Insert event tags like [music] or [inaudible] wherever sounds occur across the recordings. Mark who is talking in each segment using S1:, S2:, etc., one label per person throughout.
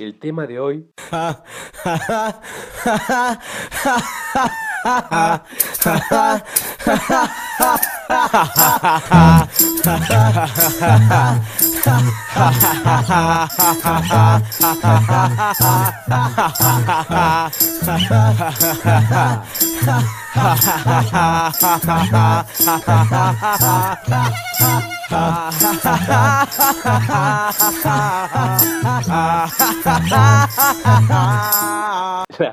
S1: El tema de hoy [laughs] [laughs] La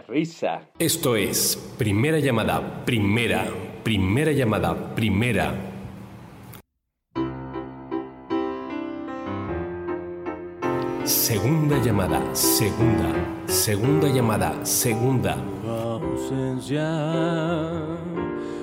S1: risa.
S2: Esto es primera llamada, primera, primera llamada, primera. Segunda llamada, segunda, segunda llamada, segunda.
S3: ausencia,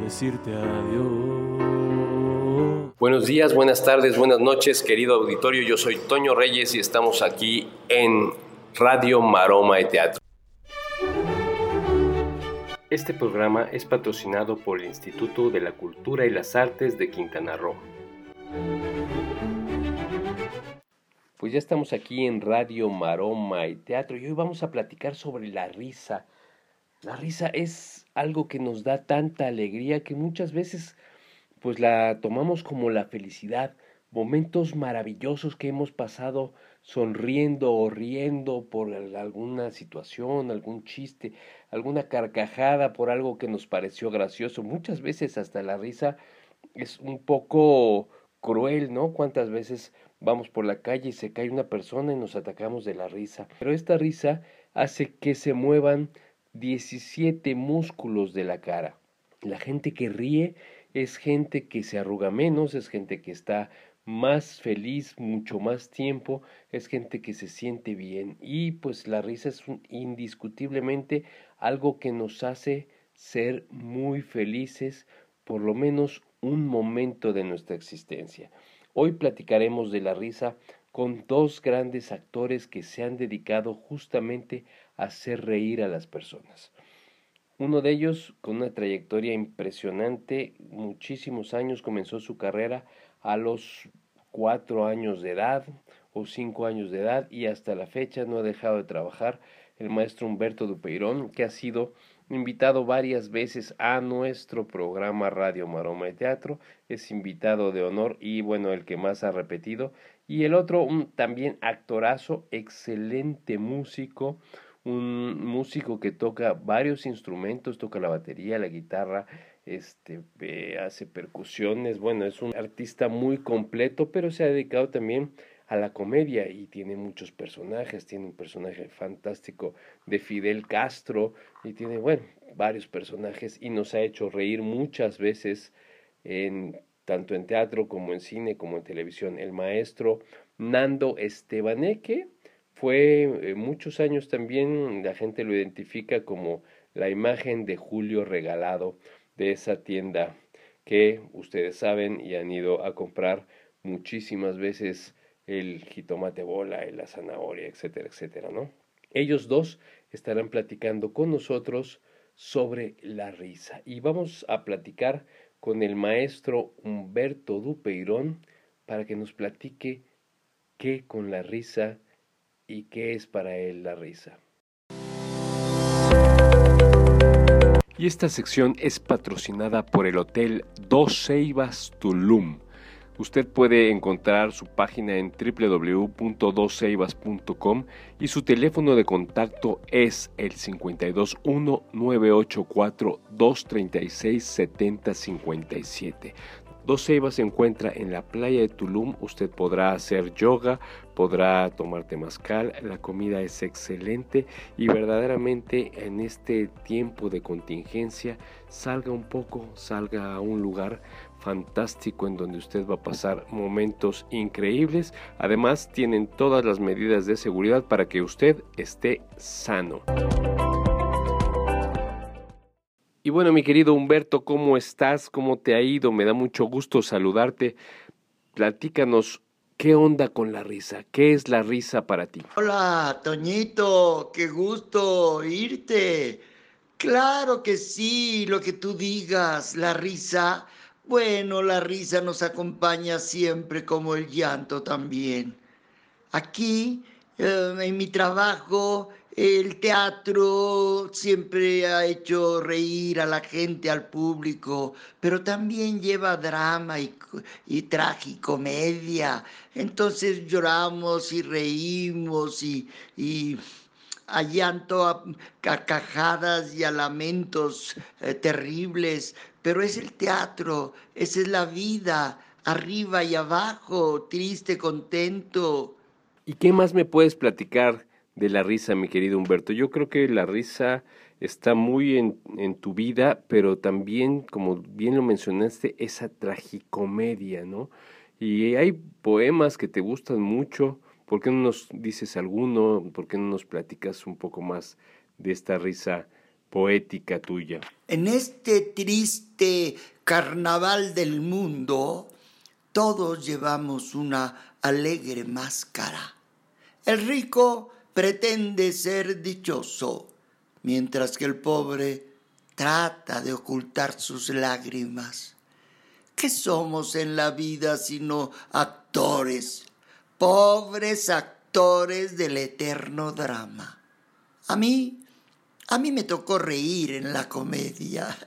S3: decirte adiós.
S1: Buenos días, buenas tardes, buenas noches, querido auditorio. Yo soy Toño Reyes y estamos aquí en Radio Maroma de Teatro. Este programa es patrocinado por el Instituto de la Cultura y las Artes de Quintana Roo. Pues ya estamos aquí en Radio Maroma y Teatro y hoy vamos a platicar sobre la risa. La risa es algo que nos da tanta alegría que muchas veces pues la tomamos como la felicidad, momentos maravillosos que hemos pasado sonriendo o riendo por alguna situación, algún chiste, alguna carcajada por algo que nos pareció gracioso. Muchas veces hasta la risa es un poco cruel, ¿no? Cuántas veces vamos por la calle y se cae una persona y nos atacamos de la risa. Pero esta risa hace que se muevan 17 músculos de la cara. La gente que ríe es gente que se arruga menos, es gente que está más feliz mucho más tiempo, es gente que se siente bien y pues la risa es indiscutiblemente algo que nos hace ser muy felices por lo menos un momento de nuestra existencia. Hoy platicaremos de la risa con dos grandes actores que se han dedicado justamente a hacer reír a las personas. Uno de ellos, con una trayectoria impresionante, muchísimos años, comenzó su carrera a los cuatro años de edad o cinco años de edad y hasta la fecha no ha dejado de trabajar el maestro Humberto Dupeirón, que ha sido invitado varias veces a nuestro programa Radio Maroma de Teatro, es invitado de honor y bueno, el que más ha repetido. Y el otro, un también actorazo, excelente músico, un músico que toca varios instrumentos, toca la batería, la guitarra, este, hace percusiones, bueno, es un artista muy completo, pero se ha dedicado también a la comedia y tiene muchos personajes, tiene un personaje fantástico de Fidel Castro y tiene, bueno, varios personajes y nos ha hecho reír muchas veces en tanto en teatro como en cine como en televisión. El maestro Nando Estebaneque fue eh, muchos años también, la gente lo identifica como la imagen de Julio Regalado de esa tienda que ustedes saben y han ido a comprar muchísimas veces el jitomate bola la zanahoria, etcétera, etcétera, ¿no? Ellos dos estarán platicando con nosotros sobre la risa y vamos a platicar con el maestro Humberto Dupeirón para que nos platique qué con la risa y qué es para él la risa. Y esta sección es patrocinada por el Hotel Dos Ceibas Tulum. Usted puede encontrar su página en www.doceibas.com y su teléfono de contacto es el 521-984-236-7057. Dos Ceibas se encuentra en la playa de Tulum. Usted podrá hacer yoga, podrá tomar temazcal, la comida es excelente y verdaderamente en este tiempo de contingencia salga un poco, salga a un lugar fantástico en donde usted va a pasar momentos increíbles. Además tienen todas las medidas de seguridad para que usted esté sano. Y bueno, mi querido Humberto, ¿cómo estás? ¿Cómo te ha ido? Me da mucho gusto saludarte. Platícanos ¿Qué onda con la risa? ¿Qué es la risa para ti?
S4: Hola, Toñito, qué gusto oírte. Claro que sí, lo que tú digas, la risa. Bueno, la risa nos acompaña siempre como el llanto también. Aquí, eh, en mi trabajo, el teatro siempre ha hecho reír a la gente, al público, pero también lleva drama y, y tragicomedia. Entonces lloramos y reímos y, y a llanto, a carcajadas y a lamentos eh, terribles, pero es el teatro, esa es la vida, arriba y abajo, triste, contento.
S1: ¿Y qué más me puedes platicar de la risa, mi querido Humberto. Yo creo que la risa está muy en, en, tu vida, pero también, como bien lo mencionaste, esa tragicomedia, ¿no? Y hay poemas que te gustan mucho. ¿Por qué no nos dices alguno? ¿Por qué no nos platicas un poco más de esta risa poética tuya?
S4: En este triste carnaval del mundo, todos llevamos una alegre máscara. El rico pretende ser dichoso, mientras que el pobre trata de ocultar sus lágrimas. ¿Qué somos en la vida sino actores, pobres actores del eterno drama? A mí, a mí me tocó reír en la comedia. [laughs]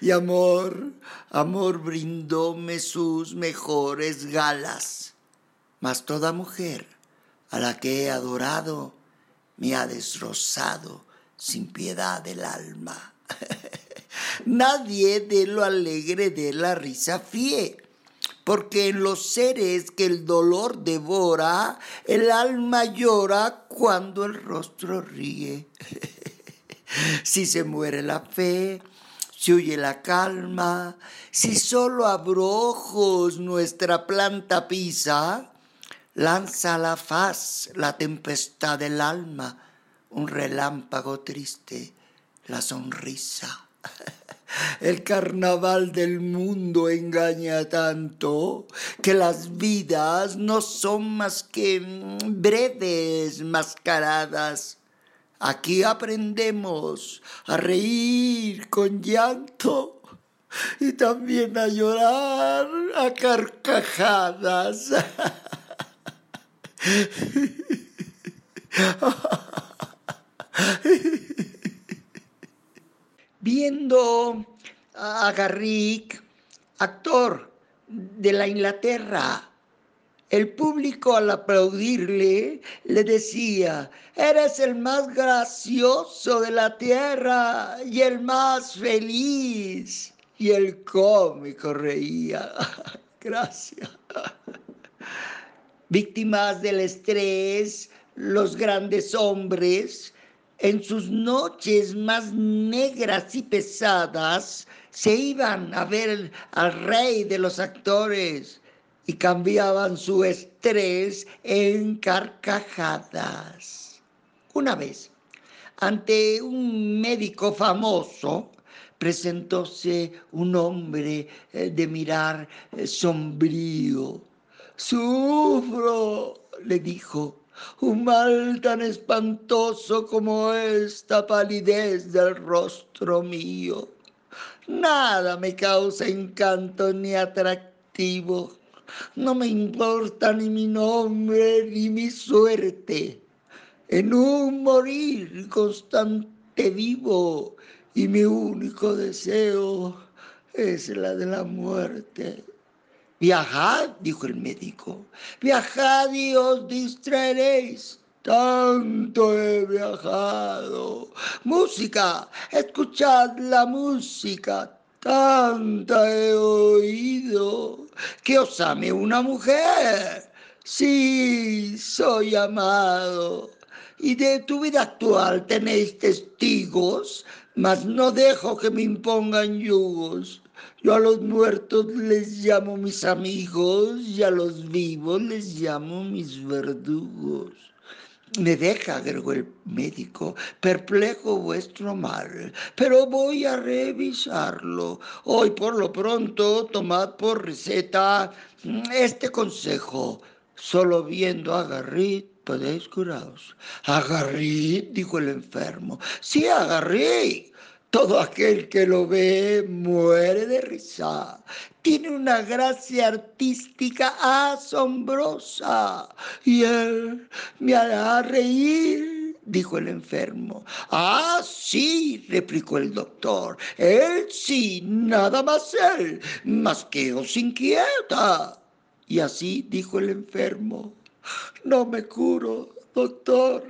S4: Y amor, amor brindóme sus mejores galas. Mas toda mujer a la que he adorado, me ha destrozado sin piedad el alma. [laughs] Nadie de lo alegre de la risa fíe, porque en los seres que el dolor devora, el alma llora cuando el rostro ríe. [laughs] si se muere la fe, si huye la calma, si solo abrojos nuestra planta pisa, lanza a la faz la tempestad del alma, un relámpago triste, la sonrisa. [laughs] El carnaval del mundo engaña tanto que las vidas no son más que breves mascaradas. Aquí aprendemos a reír con llanto y también a llorar a carcajadas. [laughs] Viendo a Garrick, actor de la Inglaterra, el público al aplaudirle le decía, eres el más gracioso de la tierra y el más feliz. Y el cómico reía. [laughs] Gracias víctimas del estrés, los grandes hombres, en sus noches más negras y pesadas, se iban a ver al rey de los actores y cambiaban su estrés en carcajadas. Una vez, ante un médico famoso, presentóse un hombre eh, de mirar eh, sombrío Sufro, le dijo, un mal tan espantoso como esta palidez del rostro mío. Nada me causa encanto ni atractivo. No me importa ni mi nombre ni mi suerte. En un morir constante vivo y mi único deseo es la de la muerte. Viajad, dijo el médico, viajad y os distraeréis. Tanto he viajado. Música, escuchad la música. Tanta he oído que os ame una mujer. Sí, soy amado. Y de tu vida actual tenéis testigos, mas no dejo que me impongan yugos. Yo a los muertos les llamo mis amigos y a los vivos les llamo mis verdugos. Me deja, agregó el médico, perplejo vuestro mal, pero voy a revisarlo. Hoy por lo pronto tomad por receta este consejo. Solo viendo a Garrit podéis curaros. ¿A Garrit? dijo el enfermo. Sí, a Garrit. Todo aquel que lo ve muere de risa. Tiene una gracia artística asombrosa y él me hará reír, dijo el enfermo. Ah, sí, replicó el doctor. Él sí, nada más él, más que os inquieta. Y así dijo el enfermo. No me curo, doctor.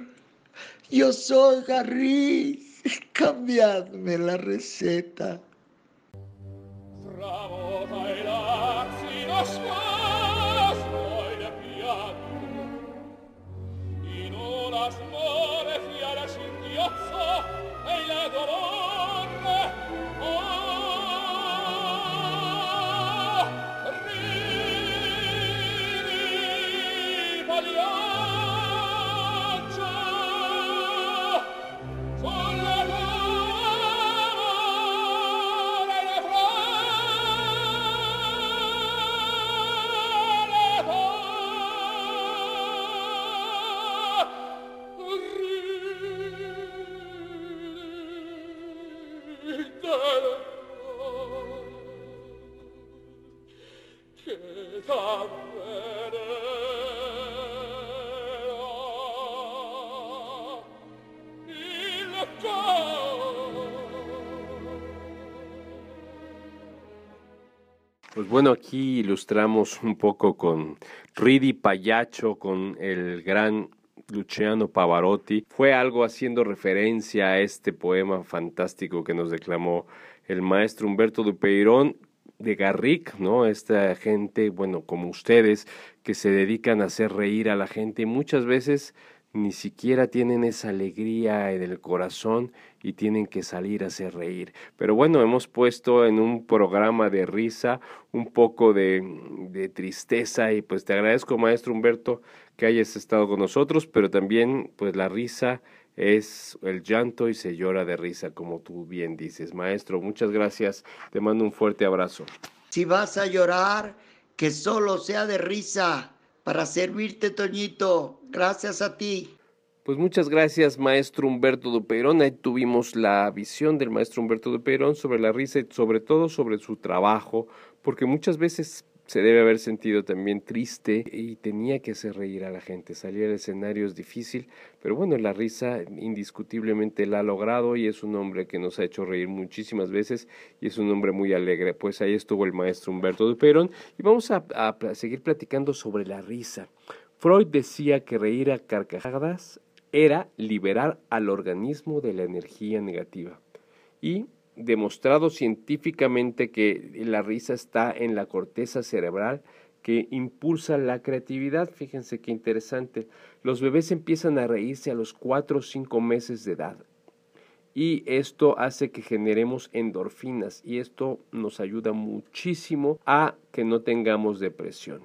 S4: Yo soy Garriz. Cambiadme la receta.
S1: Pues bueno, aquí ilustramos un poco con Ridi Payacho, con el gran Luciano Pavarotti. Fue algo haciendo referencia a este poema fantástico que nos declamó el maestro Humberto Dupeirón de Garrick, ¿no? Esta gente, bueno, como ustedes, que se dedican a hacer reír a la gente, muchas veces ni siquiera tienen esa alegría en el corazón y tienen que salir a hacer reír. Pero bueno, hemos puesto en un programa de risa un poco de, tristeza y pues te agradezco maestro Humberto que hayas estado con nosotros, pero también pues la risa es el llanto y se llora de risa, como tú bien dices. Maestro, muchas gracias, te mando un fuerte abrazo.
S4: Si vas a llorar, que solo sea de risa para servirte, Toñito. Gracias a ti.
S1: Pues muchas gracias, maestro Humberto Duperón. Ahí tuvimos la visión del maestro Humberto Duperón sobre la risa y sobre todo sobre su trabajo, porque muchas veces se debe haber sentido también triste y tenía que hacer reír a la gente. Salir al escenario es difícil, pero bueno, la risa indiscutiblemente la ha logrado y es un hombre que nos ha hecho reír muchísimas veces y es un hombre muy alegre. Pues ahí estuvo el maestro Humberto Duperón y vamos a, a seguir platicando sobre la risa. Freud decía que reír a carcajadas era liberar al organismo de la energía negativa. Y demostrado científicamente que la risa está en la corteza cerebral que impulsa la creatividad. Fíjense qué interesante. Los bebés empiezan a reírse a los 4 o 5 meses de edad. Y esto hace que generemos endorfinas y esto nos ayuda muchísimo a que no tengamos depresión.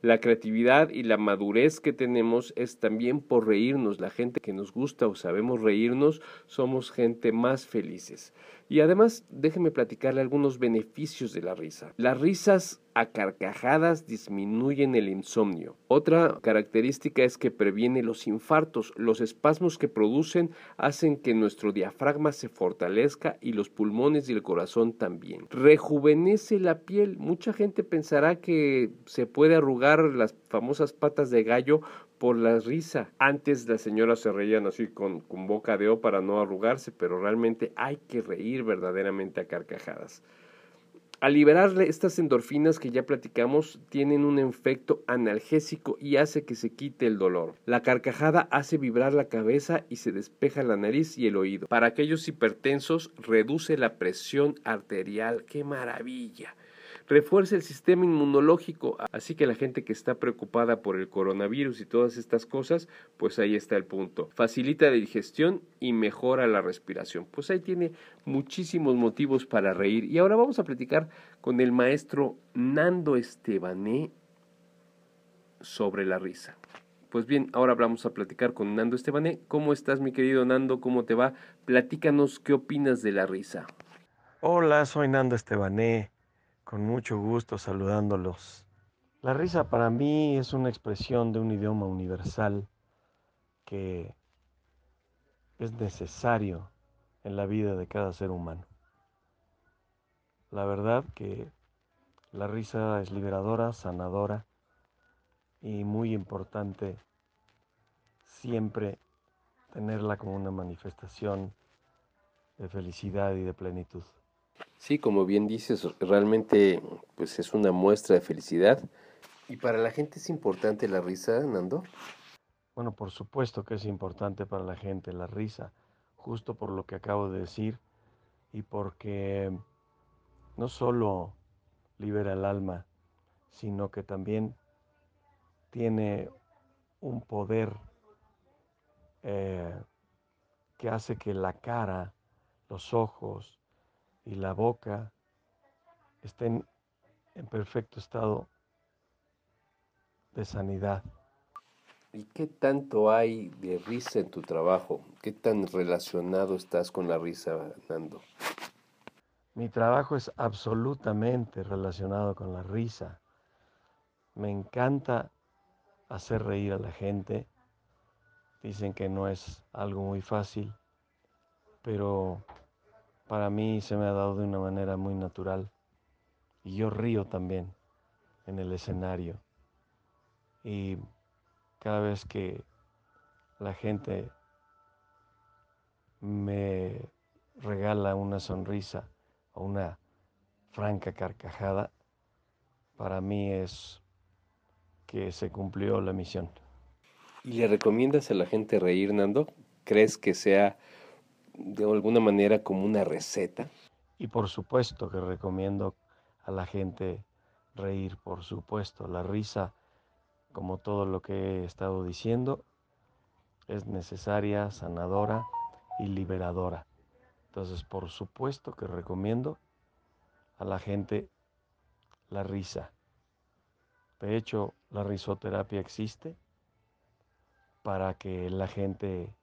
S1: La creatividad y la madurez que tenemos es también por reírnos. La gente que nos gusta o sabemos reírnos somos gente más felices. Y además, déjeme platicarle algunos beneficios de la risa. Las risas a carcajadas disminuyen el insomnio. Otra característica es que previene los infartos. Los espasmos que producen hacen que nuestro diafragma se fortalezca y los pulmones y el corazón también. Rejuvenece la piel. Mucha gente pensará que se puede arrugar las famosas patas de gallo por la risa. Antes las señoras se reían así con, con boca de O para no arrugarse, pero realmente hay que reír verdaderamente a carcajadas. Al liberarle estas endorfinas que ya platicamos, tienen un efecto analgésico y hace que se quite el dolor. La carcajada hace vibrar la cabeza y se despeja la nariz y el oído. Para aquellos hipertensos, reduce la presión arterial. ¡Qué maravilla! Refuerza el sistema inmunológico. Así que la gente que está preocupada por el coronavirus y todas estas cosas, pues ahí está el punto. Facilita la digestión y mejora la respiración. Pues ahí tiene muchísimos motivos para reír. Y ahora vamos a platicar con el maestro Nando Estebané sobre la risa. Pues bien, ahora vamos a platicar con Nando Estebané. ¿Cómo estás, mi querido Nando? ¿Cómo te va? Platícanos qué opinas de la risa.
S5: Hola, soy Nando Estebané, con mucho gusto saludándolos. La risa para mí es una expresión de un idioma universal que es necesario en la vida de cada ser humano. La verdad que la risa es liberadora, sanadora y muy importante siempre tenerla como una manifestación de felicidad y de plenitud.
S1: Sí, como bien dices, realmente pues es una muestra de felicidad. ¿Y para la gente es importante la risa, Nando?
S5: Bueno, por supuesto que es importante para la gente la risa, justo por lo que acabo de decir y porque no solo libera el alma, sino que también tiene un poder eh, que hace que la cara, los ojos, y la boca estén en perfecto estado de sanidad.
S1: ¿Y qué tanto hay de risa en tu trabajo? ¿Qué tan relacionado estás con la risa, Nando?
S5: Mi trabajo es absolutamente relacionado con la risa. Me encanta hacer reír a la gente. Dicen que no es algo muy fácil, pero para mí se me ha dado de una manera muy natural. Y yo río también en el escenario. Y cada vez que la gente me regala una sonrisa o una franca carcajada, para mí es que se cumplió la misión.
S1: ¿Y le recomiendas a la gente reír, Nando? ¿Crees que sea de alguna manera como una receta.
S5: Y por supuesto que recomiendo a la gente reír, por supuesto. La risa, como todo lo que he estado diciendo, es necesaria, sanadora y liberadora. Entonces, por supuesto que recomiendo a la gente la risa. De hecho, la risoterapia existe para que la gente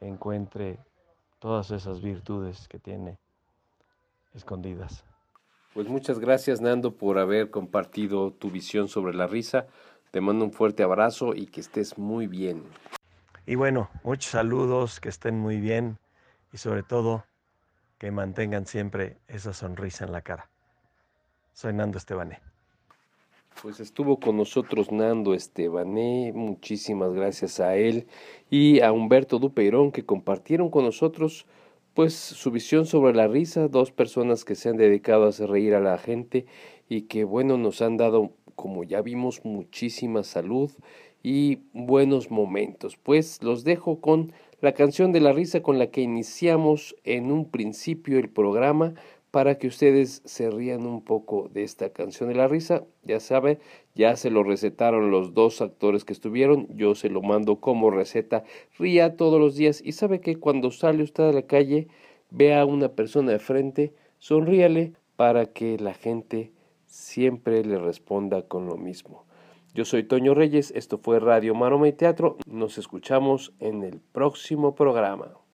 S5: encuentre todas esas virtudes que tiene escondidas.
S1: Pues muchas gracias Nando por haber compartido tu visión sobre la risa. Te mando un fuerte abrazo y que estés muy bien.
S5: Y bueno, muchos saludos, que estén muy bien y sobre todo que mantengan siempre esa sonrisa en la cara. Soy Nando Estebané.
S1: Pues estuvo con nosotros Nando Estebané, muchísimas gracias a él y a Humberto Dupeirón que compartieron con nosotros pues su visión sobre la risa, dos personas que se han dedicado a hacer reír a la gente y que bueno nos han dado como ya vimos muchísima salud y buenos momentos. Pues los dejo con la canción de la risa con la que iniciamos en un principio el programa para que ustedes se rían un poco de esta canción de la risa. Ya sabe, ya se lo recetaron los dos actores que estuvieron, yo se lo mando como receta. Ría todos los días y sabe que cuando sale usted a la calle, vea a una persona de frente, sonríale para que la gente siempre le responda con lo mismo. Yo soy Toño Reyes, esto fue Radio Maroma y Teatro, nos escuchamos en el próximo programa.